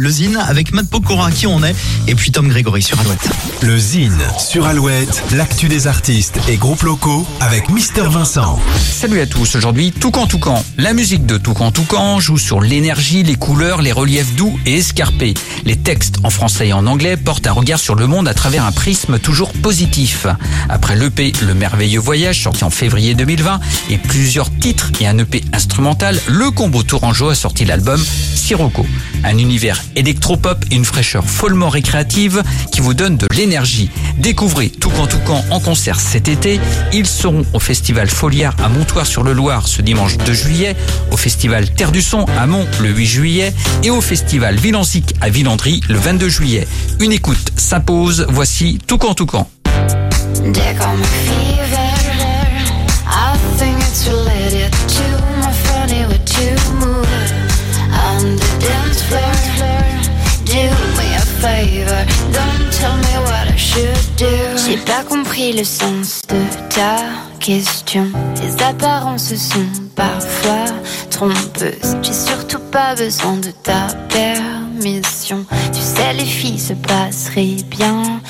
le Zine avec Matt Pokora qui on est et puis Tom Grégory sur Alouette. Le Zine sur Alouette, l'actu des artistes et groupes locaux avec Mister Vincent. Salut à tous, aujourd'hui Toucan Toucan. La musique de Toucan Toucan joue sur l'énergie, les couleurs, les reliefs doux et escarpés. Les textes en français et en anglais portent un regard sur le monde à travers un prisme toujours positif. Après l'EP Le Merveilleux Voyage sorti en février 2020 et plusieurs titres et un EP instrumental, le combo Tourangeau a sorti l'album Un univers électropop et une fraîcheur follement récréative qui vous donne de l'énergie. Découvrez Toucan Toucan en concert cet été. Ils seront au festival Foliard à Montoire-sur-le-Loir ce dimanche 2 juillet, au festival Terre du Son à Mont le 8 juillet et au festival Villansic à Villandry le 22 juillet. Une écoute s'impose, voici Toucan Toucan. J'ai pas compris le sens de ta question. Les apparences sont parfois trompeuses. J'ai surtout pas besoin de ta permission. Tu sais, les filles se passeraient bien.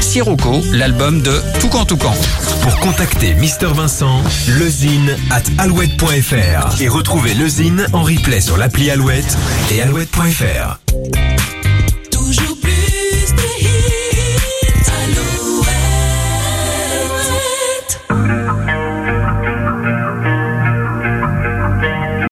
Sirocco, l'album de Toucan Toucan. Pour contacter Mister Vincent, lezine at alouette.fr et retrouver lezine en replay sur l'appli Alouette et alouette.fr.